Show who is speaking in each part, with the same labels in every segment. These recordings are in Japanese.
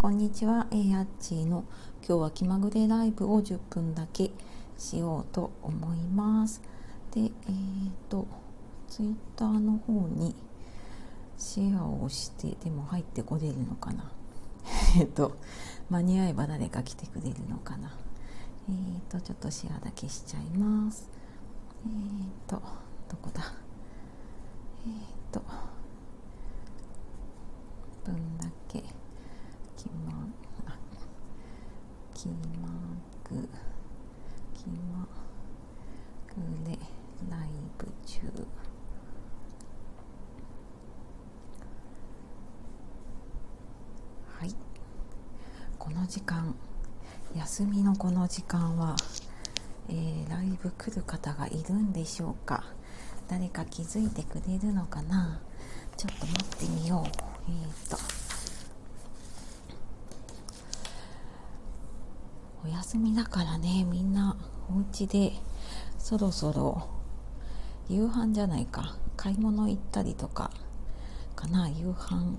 Speaker 1: こんにちは、え、やっちーの今日は気まぐれライブを10分だけしようと思います。でえっ、ー、とツイッターの方にシェアをしてでも入ってこれるのかな？えっと間に合えば誰か来てくれるのかな？えっ、ー、とちょっとシェアだけしちゃいます。えっ、ー、とどこだ？えっ、と分だけ。まあ気まぐ気まぐれライブ中はいこの時間休みのこの時間は、えー、ライブ来る方がいるんでしょうか。誰か気づいてくれるのかな。ちょっと待ってみよう。えー、と。お休みだからねみんな。お家でそろそろ夕飯じゃないか。買い物行ったりとかかな。夕飯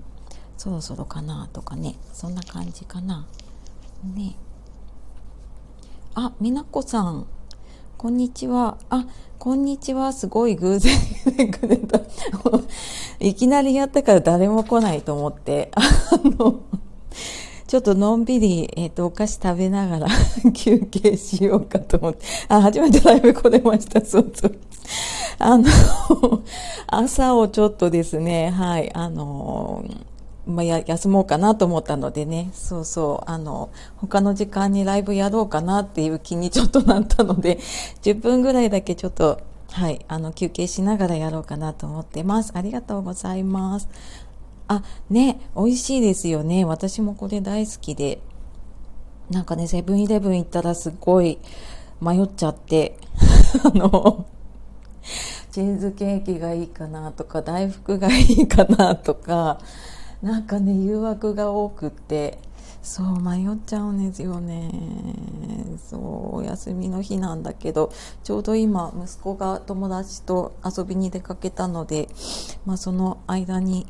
Speaker 1: そろそろかなとかね。そんな感じかな。ね。あみなこさん。こんにちは。あ、こんにちは。すごい偶然くれた。いきなりやったから誰も来ないと思って、あの、ちょっとのんびり、えっ、ー、と、お菓子食べながら 休憩しようかと思って。あ、初めてライブ来れました。そうそう。あの、朝をちょっとですね、はい、あの、まあ、休もうかなと思ったのでねそうそうあの他の時間にライブやろうかなっていう気にちょっとなったので10分ぐらいだけちょっとはいあの休憩しながらやろうかなと思ってますありがとうございますあね美味しいですよね。私もこれ大好きで。なんかねセブンイレブン行ったらすごい迷っちゃって。あのチーズケーキがいいかなとか大福がいいかなとかなんかね誘惑が多くって。そう迷っちゃうんですよね。そうお休みの日なんだけどちょうど今息子が友達と遊びに出かけたので、まあ、その間に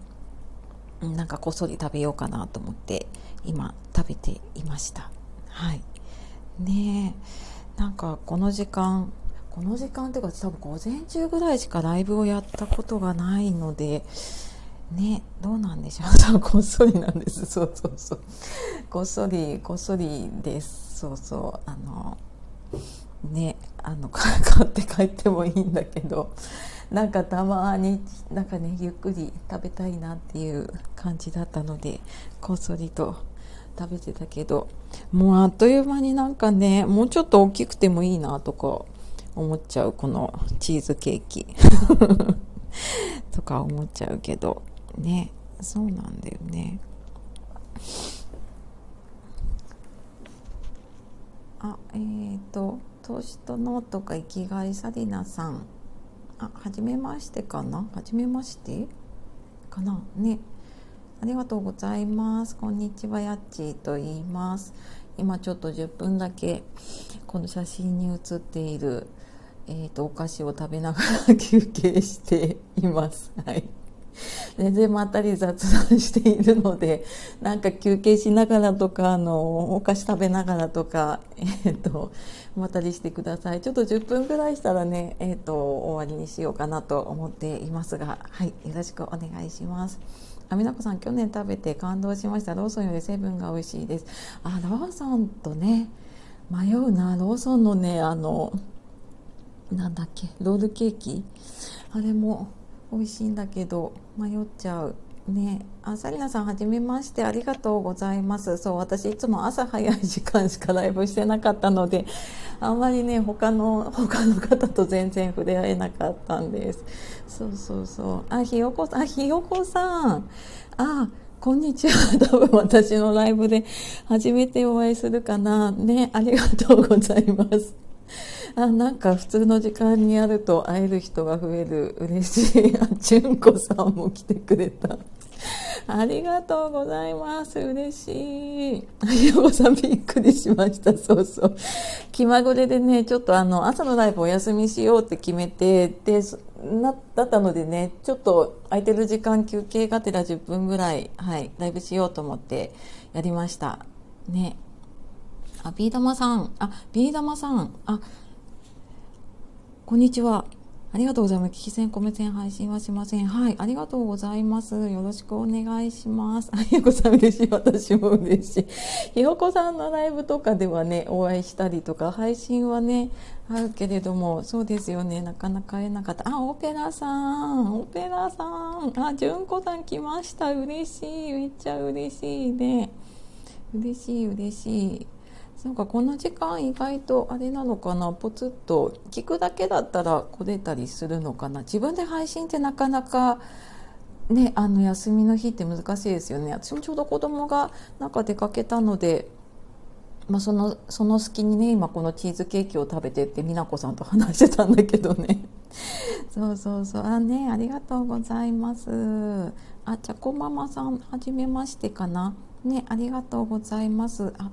Speaker 1: なんかこっそり食べようかなと思って今食べていました。はい。ねえなんかこの時間この時間っていうか多分午前中ぐらいしかライブをやったことがないのでねどうなんでしょう。こっそりなんです。そうそうそう。こっそりこっそりです。そうそう。あのねあの 買って帰ってもいいんだけど。なんかたまになんかねゆっくり食べたいなっていう感じだったのでこっそりと食べてたけどもうあっという間になんかねもうちょっと大きくてもいいなとか思っちゃうこのチーズケーキ。とか思っちゃうけど。ねそうなんだよね。あえっ、ー、と投資とノートが生きがいサリナさん。あはじめましてかな？はじめまして？かな？ね。ありがとうございます。こんにちはやっちーと言います。今ちょっと10分だけこの写真に写っているえーと、とお菓子を食べながら休憩しています。はい。全然まったり雑談しているので なんか休憩しながらとかあのお菓子食べながらとか、えーと、まったりしてください。ちょっと10分ぐらいしたらね、えーと、終わりにしようかなと思っていますがはいよろしくお願いします。あみなこさん去年食べて感動しました。ローソンより成分が美味しいです。あローソンとね迷うな。ローソンのねあのなんだっけロールケーキ？あれも美味しいんだけど迷っちゃう。ね。あサリナさんはじめまして。ありがとうございます。そう私いつも朝早い時間しかライブしてなかったのであんまりね他の他の方と全然触れ合えなかったんです。そうそうそう。あひよこさんあひよこさん。あこんにちは。多分私のライブで初めてお会いするかな。ね、ありがとうございます。あなんか普通の時間にやると会える人が増える。嬉しい。あ純子さんも来てくれた。ありがとうございます。嬉しい。ひよこさんびっくりしました。そうそう。気まぐれでねちょっとあの朝のライブお休みしようって決めてでなだったのでねちょっと空いてる時間休憩がてら10分ぐらいはいライブしようと思ってやりました。ね。あビー玉さんあビー玉さんあこんにちはありがとうございます。聞き戦、米戦配信はしません。はい、ありがとうございます。よろしくお願いします。あ、ひよこさん嬉しい。私も嬉しい。ひよこさんのライブとかではね、お会いしたりとか、配信はね、あるけれども、そうですよね、なかなか会えなかった。あ、オペラさん、オペラさん、あ、純子さん来ました。嬉しい。めっちゃ嬉しいね。嬉しい、嬉しい。なんかこの時間意外とあれなのかなポツッと聞くだけだったら来れたりするのかな。自分で配信ってなかなかねあの休みの日って難しいですよね。私もちょうど子供がなんか出かけたのでまあ、そのその隙にね今このチーズケーキを食べてって美奈子さんと話してたんだけどね。そうそうそう。あねありがとうございます。あちゃこママさんはじめましてかな。ねありがとうございます。あ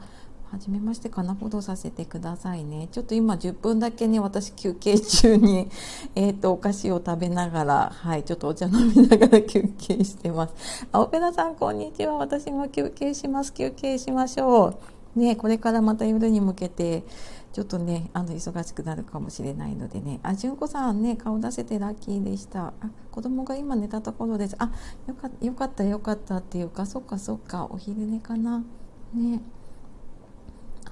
Speaker 1: 初めましてかなほどさせてくださいね。ちょっと今10分だけね、私休憩中に、えっ、ー、と、お菓子を食べながら、はい、ちょっとお茶飲みながら休憩してます。あ、オペラさん、こんにちは。私も休憩します。休憩しましょう。ね、これからまた夜に向けて、ちょっとね、あの、忙しくなるかもしれないのでね。あ、純子さんね、顔出せてラッキーでした。あ、子供が今寝たところです。あ、よかよかった、よかったっていうか、そっかそっか、お昼寝かな。ね。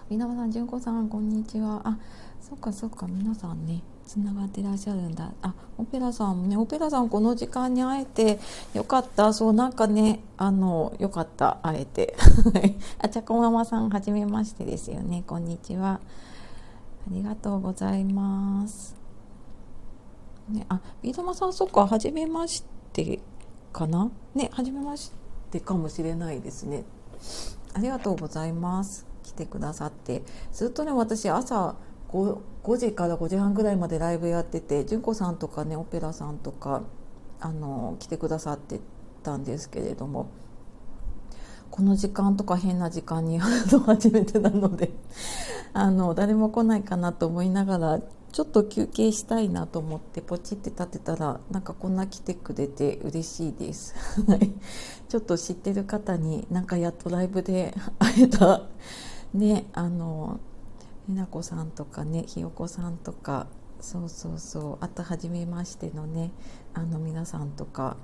Speaker 1: 皆さん、純子さん、こんにちは。あ、そっかそっか、皆さんね、つながってらっしゃるんだ。あ、オペラさんもね、オペラさんこの時間に会えてよかった。そう、なんかね、あの、よかった、会えて。あ、ちゃこママさん、はじめましてですよね。こんにちは。ありがとうございます。ね、あ、ビー玉さん、そっか、はじめましてかな？ね、はじめましてかもしれないですね。ありがとうございます。来てくださってずっとね私朝 5, 5時から5時半ぐらいまでライブやってて純子さんとかねオペラさんとかあの来てくださってたんですけれどもこの時間とか変な時間に初めてなので あの誰も来ないかなと思いながらちょっと休憩したいなと思ってポチって立てたらなんかこんな来てくれて嬉しいです。ちょっと知ってる方になんかやっとライブで会えたねあのえなこさんとかねひよこさんとかそうそうそうあと初めましてのねあの皆さんとか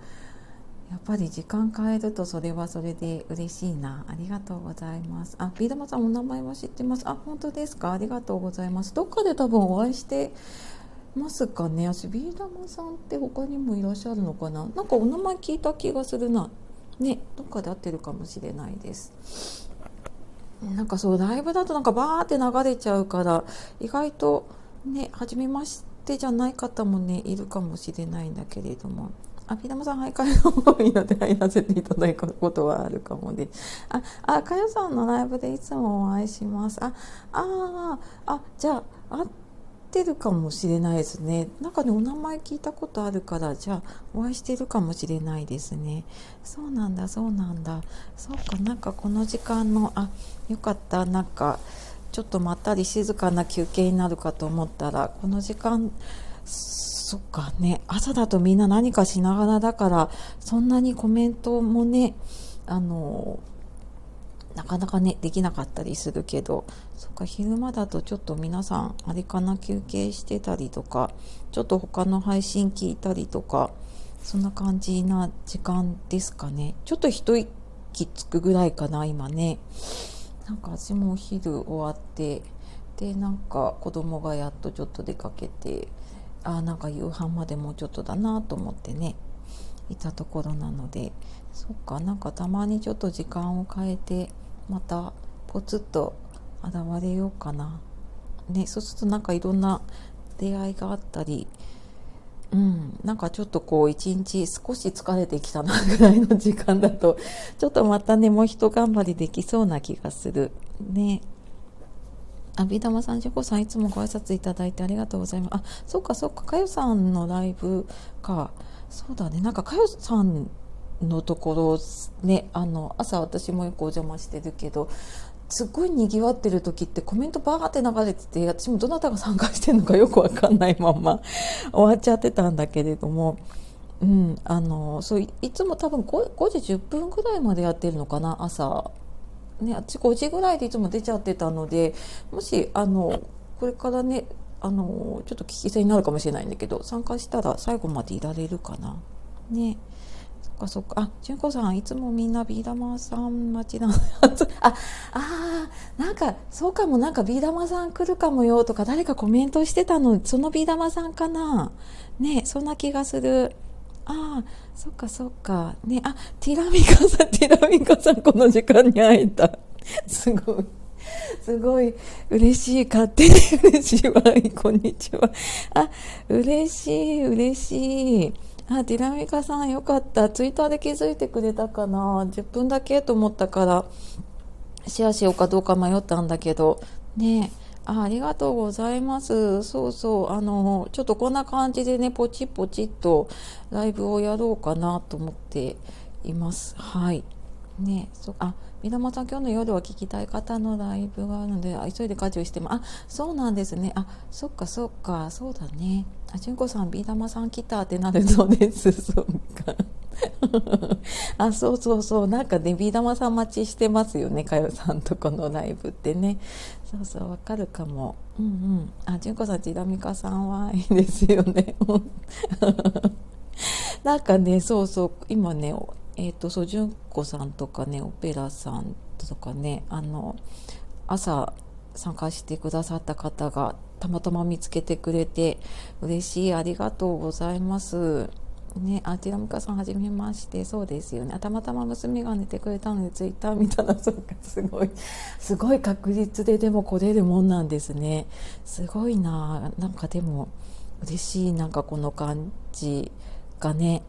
Speaker 1: やっぱり時間変えるとそれはそれで嬉しいな。ありがとうございます。あビー玉さんお名前は知ってます？あ本当ですか？ありがとうございます。どっかで多分お会いしてますかね？私ビー玉さんって他にもいらっしゃるのかな？なんかお名前聞いた気がするな。ねどっかで会ってるかもしれないです。なんかそうライブだとなんかバーって流れちゃうから意外とね初めましてじゃない方もねいるかもしれないんだけれども。あ、ピダマさん、徘徊の多いので入らせていただくことはあるかもで。あ、あ、かよさんのライブでいつもお会いします。あ、ああ、あ、じゃあ、あってるかもしれないですね。なんかね、お名前聞いたことあるから、じゃあ、お会いしてるかもしれないですね。そうなんだ、そうなんだ。そうか、なんかこの時間の、あ、よかった、なんか、ちょっとまったり静かな休憩になるかと思ったら、この時間、そっかね、朝だとみんな何かしながらだから、そんなにコメントもね、あの、なかなかねできなかったりするけどか昼間だとちょっと皆さんあれかな休憩してたりとかちょっと他の配信聞いたりとかそんな感じな時間ですかね。ちょっと一息つくぐらいかな今ね。なんか私もお昼終わってでなんか子供がやっとちょっと出かけてあなんか夕飯までもうちょっとだなと思ってねいたところなので。そっかなんかたまにちょっと時間を変えてまたポツッと現れようかな、ね、そうするとなんかいろんな出会いがあったりうん、なんかちょっとこう一日少し疲れてきたなぐらいの時間だと ちょっとまたねもう一頑張りできそうな気がするねあビー玉さん、ジョコさん、いつもご挨拶いただいてありがとうございます。あ、そっかそっか、かよさんのライブか。そうだね、なんかかよさんのところねあの朝私もよくお邪魔してるけどすっごいにぎわってる時ってコメントバーって流れてて私もどなたが参加してるのかよくわかんないまま 終わっちゃってたんだけれども、うん、あのそういつも多分 5, 5時10分ぐらいまでやってるのかな朝。ね私5時ぐらいでいつも出ちゃってたのでもしあのこれからねあのちょっと聞き戦になるかもしれないんだけど参加したら最後までいられるかな。ね。かそっか。あ純子さんいつもみんなビー玉さん待ちなのああーなんかそうかもなんかビー玉さん来るかもよとか誰かコメントしてたのそのビー玉さんかな。ねそんな気がする。ああそっかそっか。ねあティラミカさん ティラミカさんこの時間に会えた。すごい。すごい。嬉しい。勝手に 嬉しいわ。こんにちは。あ嬉しい嬉しい。あティラミカさんよかったツイッターで気づいてくれたかな10分だけと思ったからシェアしようかどうか迷ったんだけどねあありがとうございます。そうそう。あの、ちょっとこんな感じでね、ポチポチっとライブをやろうかなと思っています。はい。ね、そあ、三玉さん、今日の夜は聞きたい方のライブがあるので、あ急いで家事をしても、あ、そうなんですね。あ、そっかそっか、そうだね。あ、純子さん、ビー玉さん来たってなるそうです。そっか。あそうそうそうなんかねビー玉さん待ちしてますよねかよさんとこのライブってねそうそうわかるかもうんうんあ純子さんちらみかさんはいいですよね なんかねそうそう今ねえっ、ー、とそう純子さんとかねオペラさんとかねあの朝参加してくださった方がたまたま見つけてくれて嬉しいありがとうございますね、あ、ティラミカさんはじめまして、そうですよね。たまたま娘が寝てくれたので、ツイッター見たら、そうか、すごい、すごい確率ででも来れるもんなんですね。すごいななんかでも、嬉しい、なんかこの感じがね。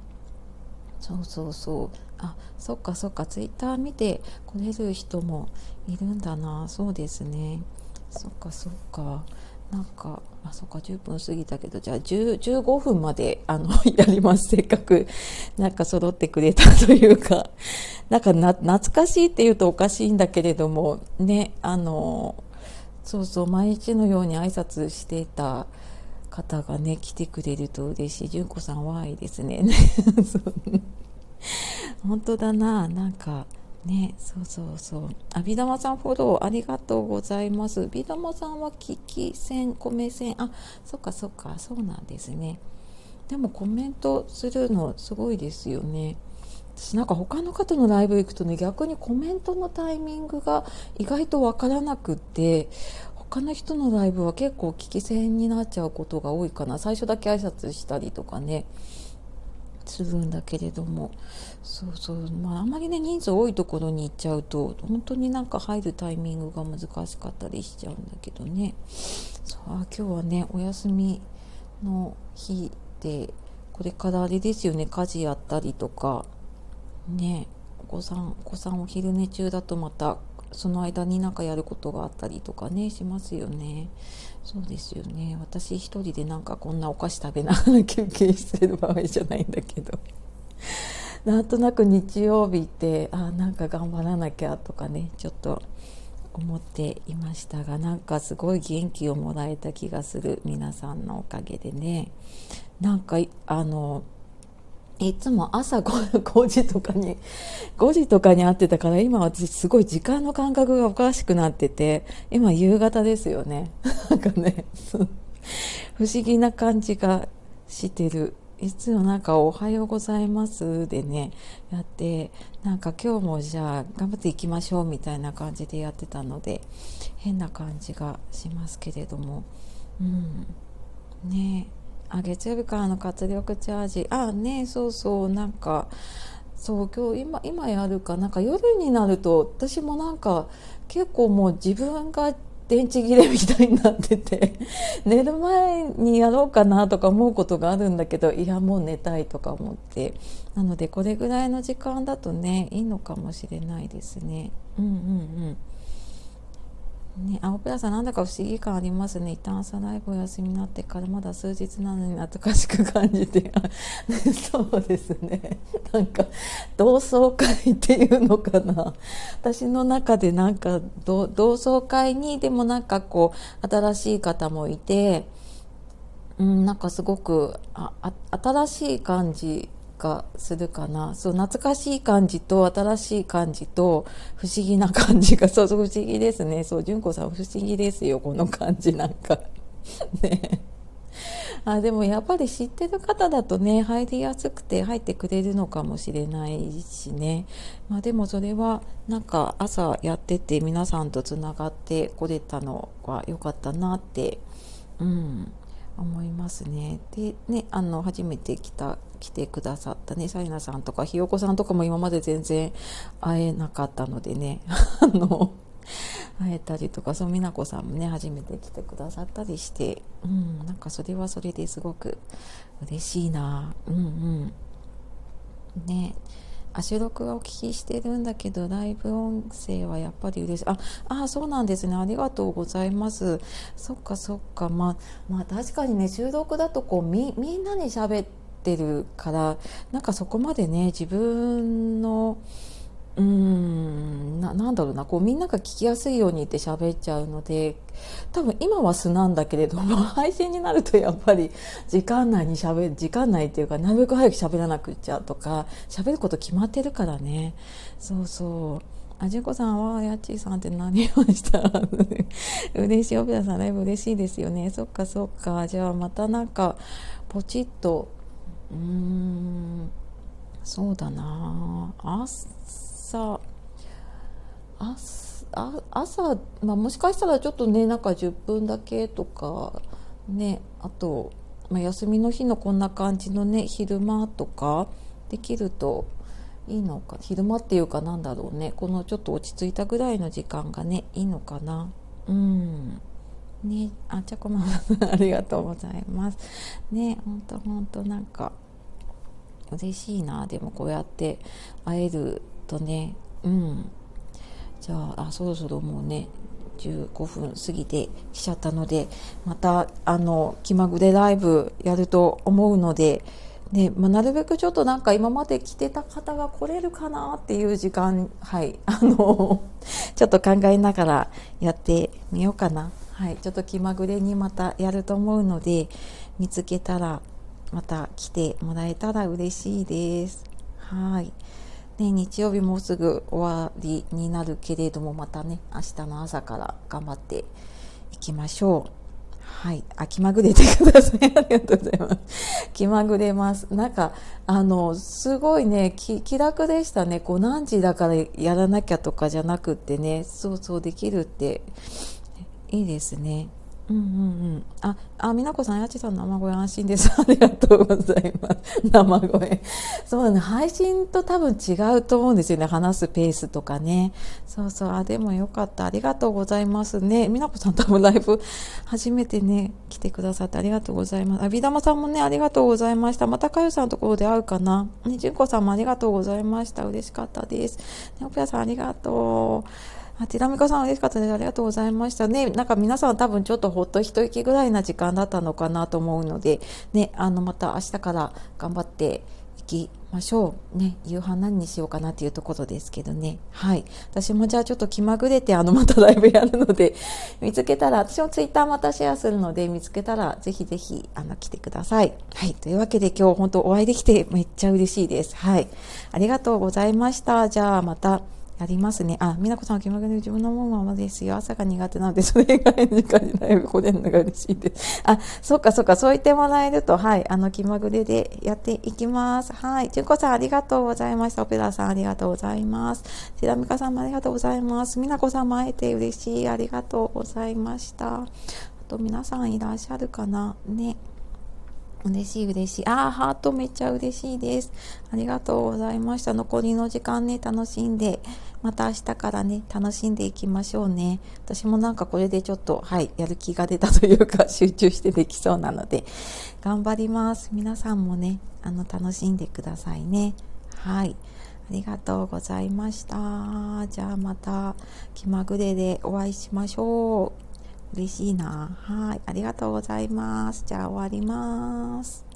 Speaker 1: そうそうそう。あ、そっかそっか、ツイッター見て来れる人もいるんだな。そうですね。そっかそっか。なんかあそっか10分過ぎたけどじゃあ15分まであの やります。せっかくなんか揃ってくれたというか。なんかな懐かしいっていうとおかしいんだけれどもねあのそうそう毎日のように挨拶してた方がね来てくれると嬉しい。純子さんはいいですね。本当だな。なんかねそうそうそう。あビダマさんフォローありがとうございます。ビダマさんは聞き戦米線。あそっかそっか。そうなんですね。でもコメントするのすごいですよね。私なんか他の方のライブ行くとね逆にコメントのタイミングが意外とわからなくって他の人のライブは結構聞き戦になっちゃうことが多いかな。最初だけ挨拶したりとかね。するんだけれども。そうそう、まあ、あんまりね人数多いところに行っちゃうと本当になんか入るタイミングが難しかったりしちゃうんだけどね。そうあ今日はねお休みの日でこれからあれですよね家事やったりとか。ねお子さんお子さんお昼寝中だとまたその間になんかやることがあったりとかねしますよね。そうですよね。私一人でなんかこんなお菓子食べながら休憩してる場合じゃないんだけど。なんとなく日曜日ってあなんか頑張らなきゃとかねちょっと思っていましたがなんかすごい元気をもらえた気がする皆さんのおかげでね。なんかあのいつも朝 5, 5時とかに5時とかに会ってたから今私すごい時間の感覚がおかしくなってて今夕方ですよね。なんかね不思議な感じがしてる。いつもなんか「おはようございます」でねやってなんか今日もじゃあ頑張っていきましょうみたいな感じでやってたので変な感じがしますけれども。うん。ねえ。あ月曜日からの活力チャージ。あねそうそう。なんかそう今日今今やるか。なんか夜になると私もなんか結構もう自分が電池切れみたいになってて 寝る前にやろうかなとか思うことがあるんだけどいやもう寝たいとか思って。なのでこれぐらいの時間だとねいいのかもしれないですね。うんうんうん。ね、青ペラさんなんだか不思議感ありますね。一旦朝ライブお休みになってからまだ数日なのに懐かしく感じて そうですね。なんか同窓会っていうのかな。私の中でなんか同窓会にでもなんかこう新しい方もいて、うん、なんかすごくあ新しい感じかするかな。そう懐かしい感じと新しい感じと不思議な感じが。そうそう不思議ですね。そう純子さん不思議ですよこの感じ。なんか。ね。あでもやっぱり知ってる方だとね入りやすくて入ってくれるのかもしれないしね、まあ、でもそれはなんか朝やってて皆さんとつながってこれたのは良かったなってうん思いますね。でねあの初めて来た来てくださったねサイナさんとかひよこさんとかも今まで全然会えなかったのでね あの会えたりとかそう美奈子さんもね初めて来てくださったりして、うん、なんかそれはそれですごく嬉しいな。うんうん。ねあ収録はお聞きしてるんだけどライブ音声はやっぱり嬉しい。ああそうなんですね。ありがとうございます。そっかそっか。まあまあ確かにね収録だとこうみみんなに喋ってるからなんかそこまでね自分のうーんななんだろうなこうみんなが聞きやすいようにって喋っちゃうので多分今は素なんだけれども 配信になるとやっぱり時間内に喋る時間内っていうかなるべく早く喋らなくちゃとか喋ること決まってるからね。そうそう。あじこさんはやっちーさんって何をしたら 嬉しい。オペラさんライブ嬉しいですよね。そっかそっか。じゃあまたなんかポチッとうーん。そうだな。朝朝朝、まあ、もしかしたらちょっとねなんか10分だけとかねあと、まあ、休みの日のこんな感じのね昼間とかできるといいのか昼間っていうかなんだろうねこのちょっと落ち着いたぐらいの時間がねいいのかな。うん。ねあちゃこま ありがとうございます。ねほんとほんとなんか嬉しいな。でもこうやって会えるとね。うん。じゃああそろそろもうね15分過ぎてきちゃったのでまたあの気まぐれライブやると思うのでで、まあ、なるべくちょっとなんか今まで来てた方が来れるかなっていう時間はい。あのちょっと考えながらやってみようかな。はい。ちょっと気まぐれにまたやると思うので見つけたらまた来てもらえたら嬉しいです。はい。ね、日曜日もうすぐ終わりになるけれどもまたね明日の朝から頑張っていきましょう。はい。あ気まぐれてください。ありがとうございます。気まぐれます。なんかあのすごいね気楽でしたね。こう何時だからやらなきゃとかじゃなくってねそうそうできるっていいですね。うんうんうん。あ、あ、みなこさん、やちさん、生声安心です。ありがとうございます。生声。そうだね、配信と多分違うと思うんですよね。話すペースとかね。そうそう、あ、でもよかった。ありがとうございますね。みなこさん、多分ライブ、初めてね、来てくださってありがとうございます。あ、ビダマさんもね、ありがとうございました。またかゆさんのところで会うかな。ね、じゅんこさんもありがとうございました。嬉しかったです。ね、オペラさん、ありがとう。あ、ティラミカさん嬉しかったです。ありがとうございましたね。なんか皆さん多分ちょっとほっと一息ぐらいな時間だったのかなと思うので、ね、あの、また明日から頑張っていきましょう。ね、夕飯何にしようかなっていうところですけどね。はい。私もじゃあちょっと気まぐれて、あの、またライブやるので、見つけたら、私もツイッターまたシェアするので、見つけたら、ぜひぜひ、あの、来てください。はい。というわけで今日本当お会いできてめっちゃ嬉しいです。はい。ありがとうございました。じゃあまた。やりますね。あ、美奈子さんは気まぐれ自分のものままですよ。朝が苦手なので、それ以外の時間にライブ来れるのが嬉しいです。あ、そっかそっか、そう言ってもらえると、はい、あの、気まぐれでやっていきます。はい。純子さんありがとうございました。オペラさんありがとうございます。テラミカさんもありがとうございます。美奈子さんも会えて嬉しい。ありがとうございました。あと皆さんいらっしゃるかな？ね。嬉しい嬉しい。ああ、ハートめっちゃ嬉しいです。ありがとうございました。残りの時間ね、楽しんで、また明日からね、楽しんでいきましょうね。私もなんかこれでちょっと、はい、やる気が出たというか、集中してできそうなので、頑張ります。皆さんもね、あの、楽しんでくださいね。はい。ありがとうございました。じゃあまた気まぐれでお会いしましょう。嬉しいな。はい。ありがとうございます。じゃあ終わります。